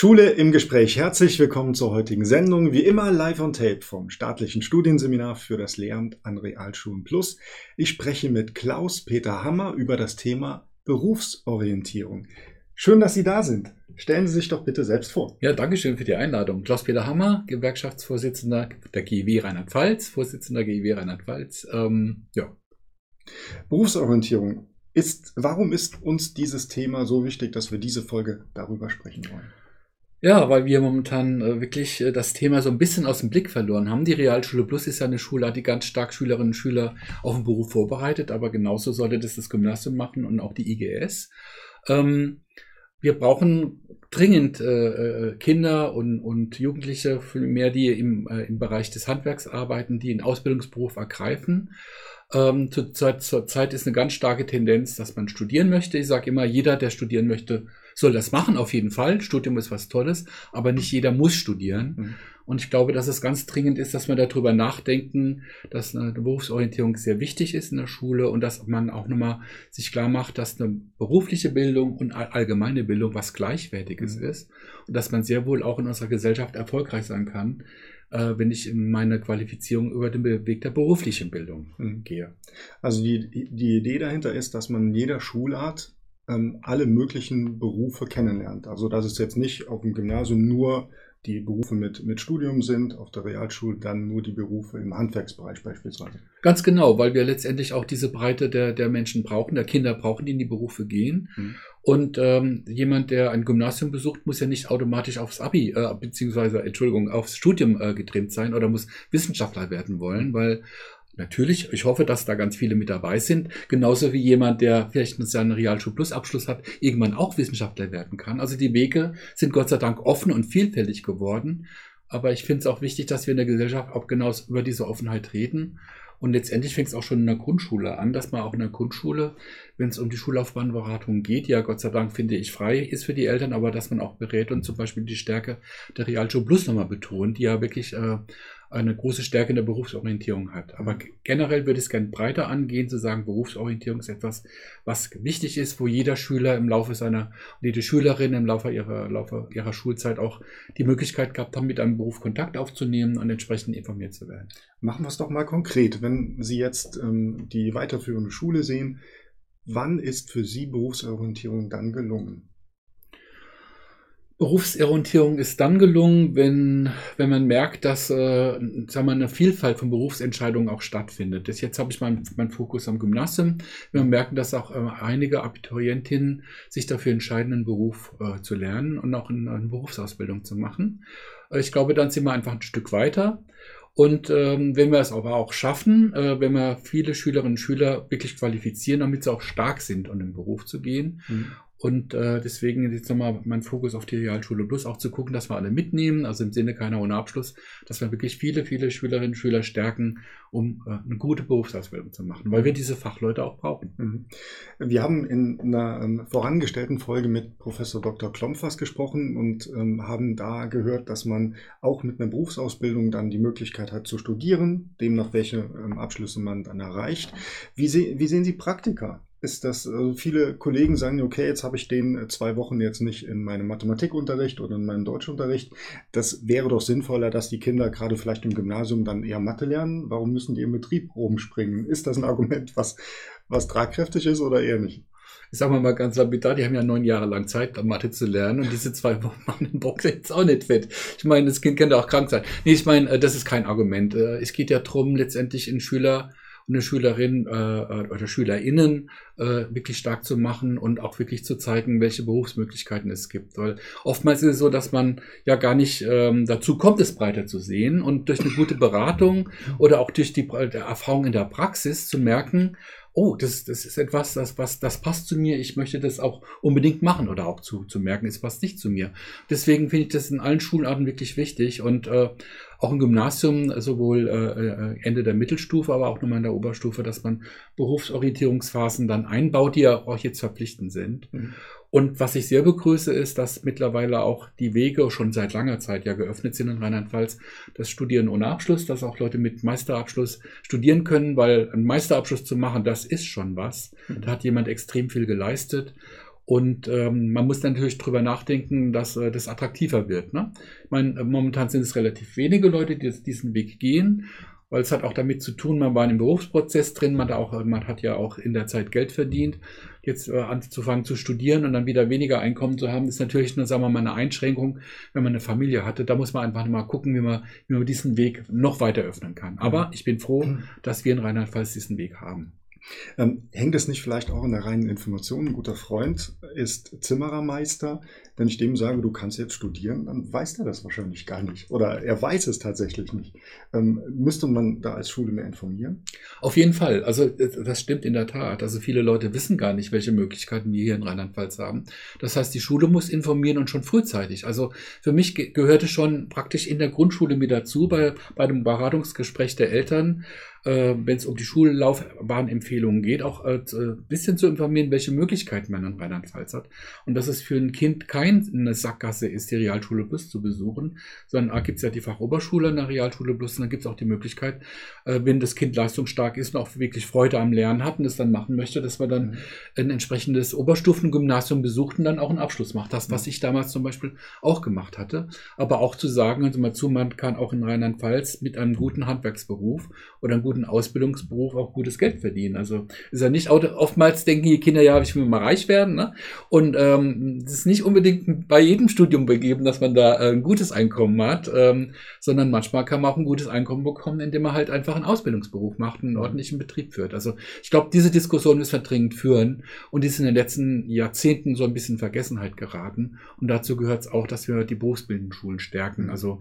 Schule im Gespräch. Herzlich willkommen zur heutigen Sendung. Wie immer live on tape vom staatlichen Studienseminar für das Lehramt an Realschulen Plus. Ich spreche mit Klaus-Peter Hammer über das Thema Berufsorientierung. Schön, dass Sie da sind. Stellen Sie sich doch bitte selbst vor. Ja, danke schön für die Einladung. Klaus-Peter Hammer, Gewerkschaftsvorsitzender der GIW Rheinland-Pfalz, Vorsitzender der GIW Rheinland-Pfalz. Ähm, ja. Berufsorientierung. Ist, warum ist uns dieses Thema so wichtig, dass wir diese Folge darüber sprechen wollen? Ja, weil wir momentan äh, wirklich äh, das Thema so ein bisschen aus dem Blick verloren haben. Die Realschule Plus ist ja eine Schule, die ganz stark Schülerinnen und Schüler auf den Beruf vorbereitet, aber genauso sollte das das Gymnasium machen und auch die IGS. Ähm, wir brauchen dringend äh, äh, Kinder und, und Jugendliche, mehr die im, äh, im Bereich des Handwerks arbeiten, die einen Ausbildungsberuf ergreifen. Ähm, zur, Zeit, zur ist eine ganz starke Tendenz, dass man studieren möchte. Ich sage immer, jeder, der studieren möchte, soll das machen, auf jeden Fall. Studium ist was Tolles, aber nicht jeder muss studieren. Mhm. Und ich glaube, dass es ganz dringend ist, dass wir darüber nachdenken, dass eine Berufsorientierung sehr wichtig ist in der Schule und dass man auch nochmal sich klar macht, dass eine berufliche Bildung und allgemeine Bildung was Gleichwertiges mhm. ist und dass man sehr wohl auch in unserer Gesellschaft erfolgreich sein kann, äh, wenn ich in meine Qualifizierung über den Weg der beruflichen Bildung mhm. gehe. Also die, die Idee dahinter ist, dass man in jeder Schulart ähm, alle möglichen Berufe kennenlernt. Also dass es jetzt nicht auf dem Gymnasium nur die Berufe mit, mit Studium sind, auf der Realschule dann nur die Berufe im Handwerksbereich beispielsweise. Ganz genau, weil wir letztendlich auch diese Breite der, der Menschen brauchen, der Kinder brauchen, die in die Berufe gehen. Mhm. Und ähm, jemand, der ein Gymnasium besucht, muss ja nicht automatisch aufs Abi, äh, beziehungsweise, Entschuldigung, aufs Studium äh, getrimmt sein oder muss Wissenschaftler werden wollen, weil Natürlich, ich hoffe, dass da ganz viele mit dabei sind. Genauso wie jemand, der vielleicht seinen Realschul Plus Abschluss hat, irgendwann auch Wissenschaftler werden kann. Also die Wege sind Gott sei Dank offen und vielfältig geworden. Aber ich finde es auch wichtig, dass wir in der Gesellschaft auch genau über diese Offenheit reden. Und letztendlich fängt es auch schon in der Grundschule an, dass man auch in der Grundschule, wenn es um die Schullaufbahnberatung geht, ja Gott sei Dank finde ich frei ist für die Eltern, aber dass man auch berät und zum Beispiel die Stärke der Realschule Plus nochmal betont, die ja wirklich äh, eine große Stärke in der Berufsorientierung hat. Aber generell würde ich es gerne breiter angehen, zu sagen, Berufsorientierung ist etwas, was wichtig ist, wo jeder Schüler im Laufe seiner, jede Schülerin im Laufe ihrer, Laufe ihrer Schulzeit auch die Möglichkeit gehabt haben, mit einem Beruf Kontakt aufzunehmen und entsprechend informiert zu werden. Machen wir es doch mal konkret. Wenn Sie jetzt ähm, die weiterführende Schule sehen, wann ist für Sie Berufsorientierung dann gelungen? Berufsorientierung ist dann gelungen, wenn, wenn man merkt, dass äh, sagen wir, eine Vielfalt von Berufsentscheidungen auch stattfindet. Das jetzt habe ich meinen mein Fokus am Gymnasium. Wir merken, dass auch äh, einige Abiturientinnen sich dafür entscheiden, einen Beruf äh, zu lernen und auch eine, eine Berufsausbildung zu machen. Äh, ich glaube, dann sind wir einfach ein Stück weiter. Und ähm, wenn wir es aber auch schaffen, äh, wenn wir viele Schülerinnen und Schüler wirklich qualifizieren, damit sie auch stark sind, um in den Beruf zu gehen mhm. Und äh, deswegen jetzt nochmal mein Fokus auf die Realschule Plus, auch zu gucken, dass wir alle mitnehmen, also im Sinne keiner ohne Abschluss, dass wir wirklich viele, viele Schülerinnen und Schüler stärken, um äh, eine gute Berufsausbildung zu machen, weil wir diese Fachleute auch brauchen. Mhm. Wir haben in einer ähm, vorangestellten Folge mit Professor Dr. Klompfers gesprochen und ähm, haben da gehört, dass man auch mit einer Berufsausbildung dann die Möglichkeit hat zu studieren, demnach welche ähm, Abschlüsse man dann erreicht. Wie, se wie sehen Sie Praktika? Ist, dass also viele Kollegen sagen, okay, jetzt habe ich den äh, zwei Wochen jetzt nicht in meinem Mathematikunterricht oder in meinem Deutschunterricht. Das wäre doch sinnvoller, dass die Kinder gerade vielleicht im Gymnasium dann eher Mathe lernen. Warum müssen die im Betrieb rumspringen? Ist das ein Argument, was, was tragkräftig ist oder eher nicht? Ich sag mal ganz lapidar, die haben ja neun Jahre lang Zeit, Mathe zu lernen und diese zwei Wochen machen den Bock jetzt auch nicht fett. Ich meine, das Kind kann ja auch krank sein. Nee, ich meine, äh, das ist kein Argument. Es geht ja darum, letztendlich in Schüler eine Schülerin äh, äh, oder SchülerInnen äh, wirklich stark zu machen und auch wirklich zu zeigen, welche Berufsmöglichkeiten es gibt. Weil oftmals ist es so, dass man ja gar nicht ähm, dazu kommt, es breiter zu sehen und durch eine gute Beratung oder auch durch die Erfahrung in der Praxis zu merken, oh, das, das ist etwas, das, was, das passt zu mir, ich möchte das auch unbedingt machen oder auch zu, zu merken, es passt nicht zu mir. Deswegen finde ich das in allen Schularten wirklich wichtig und äh, auch im Gymnasium, sowohl äh, äh, Ende der Mittelstufe, aber auch nochmal in der Oberstufe, dass man Berufsorientierungsphasen dann einbaut, die ja auch jetzt verpflichtend sind. Mhm. Und was ich sehr begrüße, ist, dass mittlerweile auch die Wege schon seit langer Zeit ja geöffnet sind in Rheinland-Pfalz, das Studieren ohne Abschluss, dass auch Leute mit Meisterabschluss studieren können, weil einen Meisterabschluss zu machen, das ist schon was. Mhm. Da hat jemand extrem viel geleistet. Und ähm, man muss natürlich drüber nachdenken, dass äh, das attraktiver wird. Ne? Ich meine, momentan sind es relativ wenige Leute, die diesen Weg gehen weil es hat auch damit zu tun, man war in einem Berufsprozess drin, man, auch, man hat ja auch in der Zeit Geld verdient. Jetzt äh, anzufangen zu studieren und dann wieder weniger Einkommen zu haben, ist natürlich nur, sagen wir mal, eine Einschränkung, wenn man eine Familie hatte. Da muss man einfach mal gucken, wie man, wie man diesen Weg noch weiter öffnen kann. Aber mhm. ich bin froh, dass wir in Rheinland-Pfalz diesen Weg haben. Ähm, hängt es nicht vielleicht auch in der reinen Information? Ein guter Freund ist Zimmerermeister. Wenn ich dem sage, du kannst jetzt studieren, dann weiß er das wahrscheinlich gar nicht. Oder er weiß es tatsächlich nicht. Ähm, müsste man da als Schule mehr informieren? Auf jeden Fall. Also das stimmt in der Tat. Also viele Leute wissen gar nicht, welche Möglichkeiten wir hier in Rheinland-Pfalz haben. Das heißt, die Schule muss informieren und schon frühzeitig. Also für mich gehörte schon praktisch in der Grundschule mit dazu, bei, bei dem Beratungsgespräch der Eltern, äh, wenn es um die Schullaufbahnempfehlungen geht, auch ein äh, bisschen zu informieren, welche Möglichkeiten man in Rheinland-Pfalz hat. Und dass es für ein Kind keine Sackgasse ist, die Realschule Plus zu besuchen, sondern da gibt es ja die Fachoberschule in der Realschule Plus und dann gibt es auch die Möglichkeit, äh, wenn das Kind leistungsstark ist und auch wirklich Freude am Lernen hat und es dann machen möchte, dass man dann mhm. ein entsprechendes Oberstufengymnasium besucht und dann auch einen Abschluss macht. Das, was mhm. ich damals zum Beispiel auch gemacht hatte. Aber auch zu sagen, also mal zu, man kann auch in Rheinland-Pfalz mit einem guten Handwerksberuf oder einem guten Ausbildungsberuf auch gutes Geld verdienen. Also ist ja nicht oftmals denken die Kinder, ja, ich will mal reich werden. Ne? Und ähm, das ist nicht unbedingt bei jedem Studium begeben, dass man da äh, ein gutes Einkommen hat, ähm, sondern manchmal kann man auch ein gutes Einkommen bekommen, indem man halt einfach einen Ausbildungsberuf macht und einen ordentlichen Betrieb führt. Also ich glaube, diese Diskussion müssen wir dringend führen und die ist in den letzten Jahrzehnten so ein bisschen Vergessenheit geraten. Und dazu gehört es auch, dass wir die berufsbildenden Schulen stärken. Also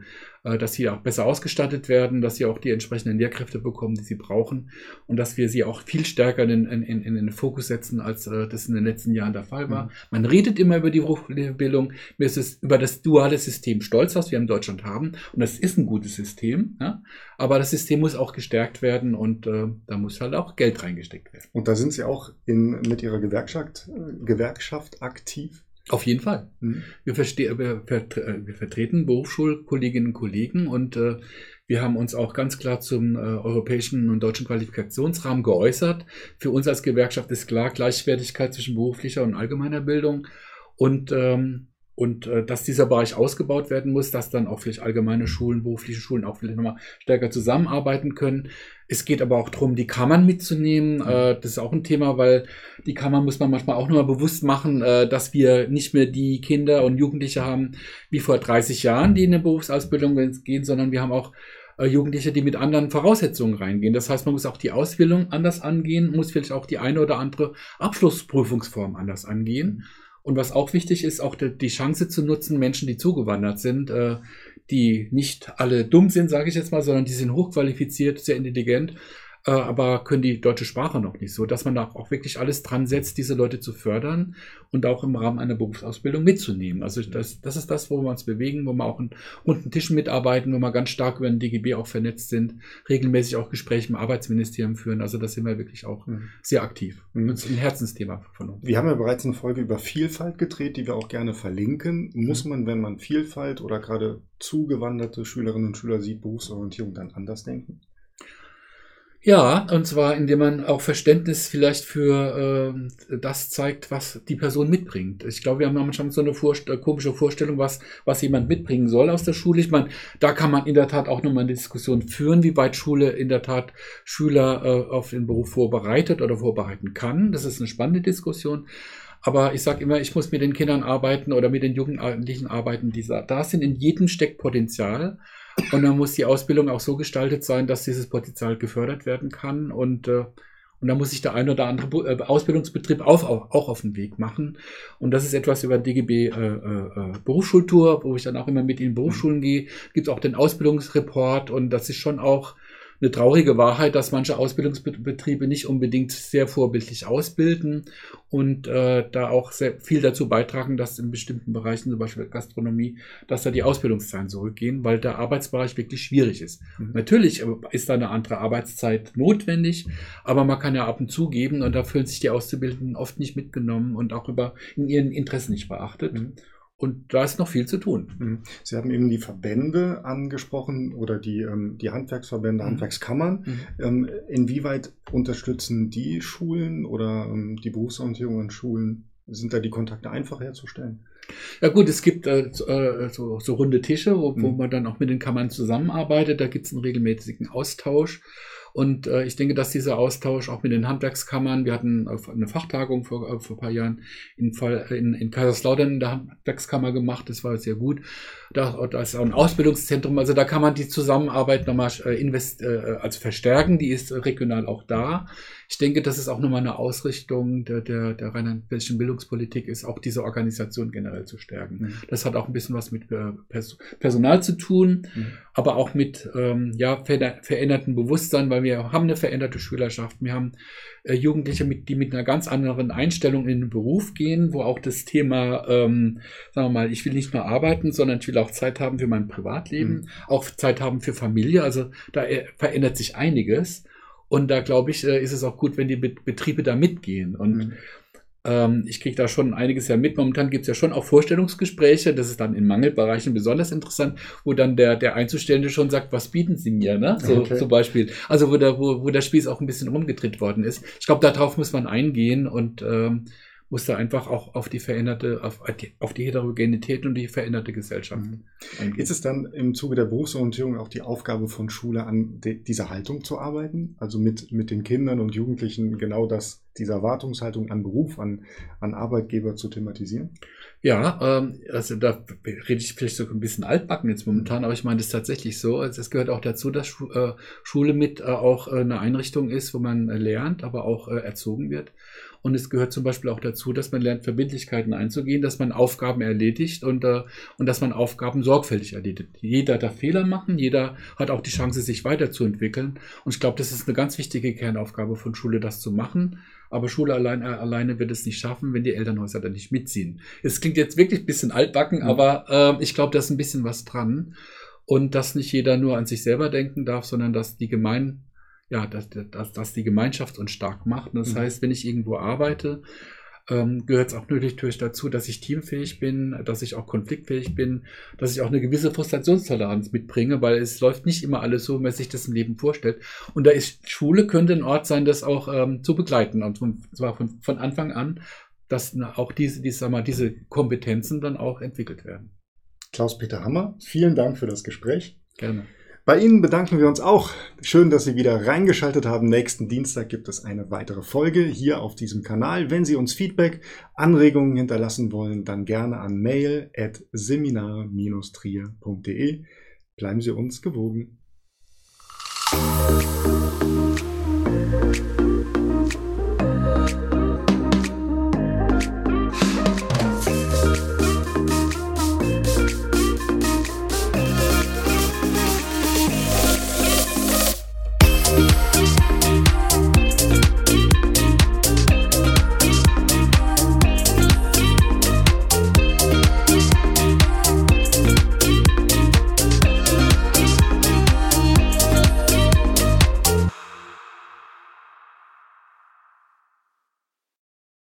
dass sie auch besser ausgestattet werden, dass sie auch die entsprechenden Lehrkräfte bekommen, die sie brauchen und dass wir sie auch viel stärker in, in, in, in den Fokus setzen, als äh, das in den letzten Jahren der Fall war. Mhm. Man redet immer über die Berufsbildung, mir ist es über das duale System stolz, was wir in Deutschland haben und das ist ein gutes System, ja? aber das System muss auch gestärkt werden und äh, da muss halt auch Geld reingesteckt werden. Und da sind Sie auch in, mit Ihrer Gewerkschaft, äh, Gewerkschaft aktiv? Auf jeden Fall. Mhm. Wir, wir, vertre wir, vertreten Berufsschulkolleginnen und Kollegen und äh, wir haben uns auch ganz klar zum äh, europäischen und deutschen Qualifikationsrahmen geäußert. Für uns als Gewerkschaft ist klar Gleichwertigkeit zwischen beruflicher und allgemeiner Bildung und ähm, und äh, dass dieser Bereich ausgebaut werden muss, dass dann auch vielleicht allgemeine Schulen, berufliche Schulen auch vielleicht nochmal stärker zusammenarbeiten können. Es geht aber auch darum, die Kammern mitzunehmen. Mhm. Äh, das ist auch ein Thema, weil die Kammern muss man manchmal auch nochmal bewusst machen, äh, dass wir nicht mehr die Kinder und Jugendliche haben wie vor 30 Jahren, die in eine Berufsausbildung gehen, sondern wir haben auch äh, Jugendliche, die mit anderen Voraussetzungen reingehen. Das heißt, man muss auch die Ausbildung anders angehen, muss vielleicht auch die eine oder andere Abschlussprüfungsform anders angehen. Und was auch wichtig ist, auch die Chance zu nutzen, Menschen, die zugewandert sind, äh, die nicht alle dumm sind, sage ich jetzt mal, sondern die sind hochqualifiziert, sehr intelligent äh, aber können die deutsche Sprache noch nicht so, dass man da auch wirklich alles dran setzt, diese Leute zu fördern und auch im Rahmen einer Berufsausbildung mitzunehmen. Also das, das ist das, wo wir uns bewegen, wo wir auch in runden Tischen mitarbeiten, wo wir ganz stark über den DGB auch vernetzt sind, regelmäßig auch Gespräche im Arbeitsministerium führen. Also da sind wir wirklich auch mhm. sehr aktiv. Mhm. Das ist ein Herzensthema von uns. Wir haben ja bereits eine Folge über Vielfalt gedreht, die wir auch gerne verlinken. Muss mhm. man, wenn man Vielfalt oder gerade zugewanderte Schülerinnen und Schüler sieht, Berufsorientierung dann anders denken? Ja, und zwar indem man auch Verständnis vielleicht für äh, das zeigt, was die Person mitbringt. Ich glaube, wir haben manchmal so eine Vorst äh, komische Vorstellung, was, was jemand mitbringen soll aus der Schule. Ich meine, da kann man in der Tat auch nochmal eine Diskussion führen, wie weit Schule in der Tat Schüler äh, auf den Beruf vorbereitet oder vorbereiten kann. Das ist eine spannende Diskussion. Aber ich sage immer, ich muss mit den Kindern arbeiten oder mit den Jugendlichen arbeiten, die da sind. In jedem steckt Potenzial. Und dann muss die Ausbildung auch so gestaltet sein, dass dieses Potenzial gefördert werden kann. Und, äh, und da muss sich der ein oder andere äh, Ausbildungsbetrieb auch, auch, auch auf den Weg machen. Und das ist etwas über DGB äh, äh, Berufsschultour, wo ich dann auch immer mit in Berufsschulen gehe. Gibt auch den Ausbildungsreport und das ist schon auch eine traurige Wahrheit, dass manche Ausbildungsbetriebe nicht unbedingt sehr vorbildlich ausbilden und äh, da auch sehr viel dazu beitragen, dass in bestimmten Bereichen, zum Beispiel Gastronomie, dass da die Ausbildungszeiten zurückgehen, weil der Arbeitsbereich wirklich schwierig ist. Mhm. Natürlich äh, ist da eine andere Arbeitszeit notwendig, aber man kann ja ab und zu geben und da fühlen sich die Auszubildenden oft nicht mitgenommen und auch über in ihren Interessen nicht beachtet. Mhm. Und da ist noch viel zu tun. Mhm. Sie haben eben die Verbände angesprochen oder die, ähm, die Handwerksverbände, mhm. Handwerkskammern. Mhm. Ähm, inwieweit unterstützen die Schulen oder ähm, die Berufsorientierung an Schulen sind da die Kontakte einfach herzustellen? Ja gut, es gibt äh, so, äh, so, so, runde Tische, wo, mhm. wo, man dann auch mit den Kammern zusammenarbeitet. Da gibt es einen regelmäßigen Austausch. Und äh, ich denke, dass dieser Austausch auch mit den Handwerkskammern, wir hatten eine Fachtagung vor, äh, vor ein paar Jahren in, in, in Kaiserslautern in der Handwerkskammer gemacht, das war sehr gut. Da, da ist auch ein Ausbildungszentrum, also da kann man die Zusammenarbeit nochmal äh, invest, äh, also verstärken, die ist regional auch da. Ich denke, das ist auch nochmal eine Ausrichtung der, der, der rheinland-pfälzischen Bildungspolitik, ist auch diese Organisation generell zu stärken. Mhm. Das hat auch ein bisschen was mit äh, Personal zu tun, mhm. aber auch mit ähm, ja, veränderten Bewusstsein, weil wir haben eine veränderte Schülerschaft. Wir haben äh, Jugendliche, mit, die mit einer ganz anderen Einstellung in den Beruf gehen, wo auch das Thema, ähm, sagen wir mal, ich will nicht nur arbeiten, sondern ich will auch Zeit haben für mein Privatleben, mhm. auch Zeit haben für Familie. Also da äh, verändert sich einiges. Und da glaube ich, äh, ist es auch gut, wenn die Betriebe da mitgehen. Und mhm. ähm, ich kriege da schon einiges ja mit. Momentan gibt es ja schon auch Vorstellungsgespräche. Das ist dann in Mangelbereichen besonders interessant, wo dann der, der Einzustellende schon sagt, was bieten Sie mir? Ne? So okay. zum Beispiel. Also wo der, wo, wo der Spieß auch ein bisschen rumgedreht worden ist. Ich glaube, darauf muss man eingehen und ähm, muss da einfach auch auf die veränderte, auf, auf die Heterogenität und die veränderte Gesellschaft mhm. eingehen. Ist es dann im Zuge der Berufsorientierung auch die Aufgabe von Schule an dieser Haltung zu arbeiten? Also mit, mit den Kindern und Jugendlichen genau das, diese Erwartungshaltung an Beruf, an, an Arbeitgeber zu thematisieren? Ja, ähm, also da rede ich vielleicht so ein bisschen altbacken jetzt momentan, aber ich meine das ist tatsächlich so. Also es gehört auch dazu, dass äh, Schule mit äh, auch äh, eine Einrichtung ist, wo man lernt, aber auch erzogen wird. Und es gehört zum Beispiel auch dazu, dass man lernt, Verbindlichkeiten einzugehen, dass man Aufgaben erledigt und, äh, und dass man Aufgaben sorgfältig erledigt. Jeder darf Fehler machen, jeder hat auch die Chance, sich weiterzuentwickeln. Und ich glaube, das ist eine ganz wichtige Kernaufgabe von Schule, das zu machen. Aber Schule allein, äh, alleine wird es nicht schaffen, wenn die Elternhäuser da nicht mitziehen. Es klingt jetzt wirklich ein bisschen altbacken, mhm. aber äh, ich glaube, da ist ein bisschen was dran. Und dass nicht jeder nur an sich selber denken darf, sondern dass die Gemein ja, dass, dass, dass die Gemeinschaft uns stark macht. Und das mhm. heißt, wenn ich irgendwo arbeite, ähm, gehört es auch natürlich dazu, dass ich teamfähig bin, dass ich auch konfliktfähig bin, dass ich auch eine gewisse Frustrationstoleranz mitbringe, weil es läuft nicht immer alles so, wie man sich das im Leben vorstellt. Und da ist Schule könnte ein Ort sein, das auch ähm, zu begleiten, und zwar von, von Anfang an, dass auch diese, diese, sag mal, diese Kompetenzen dann auch entwickelt werden. Klaus-Peter Hammer, vielen Dank für das Gespräch. Gerne. Bei Ihnen bedanken wir uns auch. Schön, dass Sie wieder reingeschaltet haben. Nächsten Dienstag gibt es eine weitere Folge hier auf diesem Kanal. Wenn Sie uns Feedback, Anregungen hinterlassen wollen, dann gerne an mail at seminar-trier.de. Bleiben Sie uns gewogen.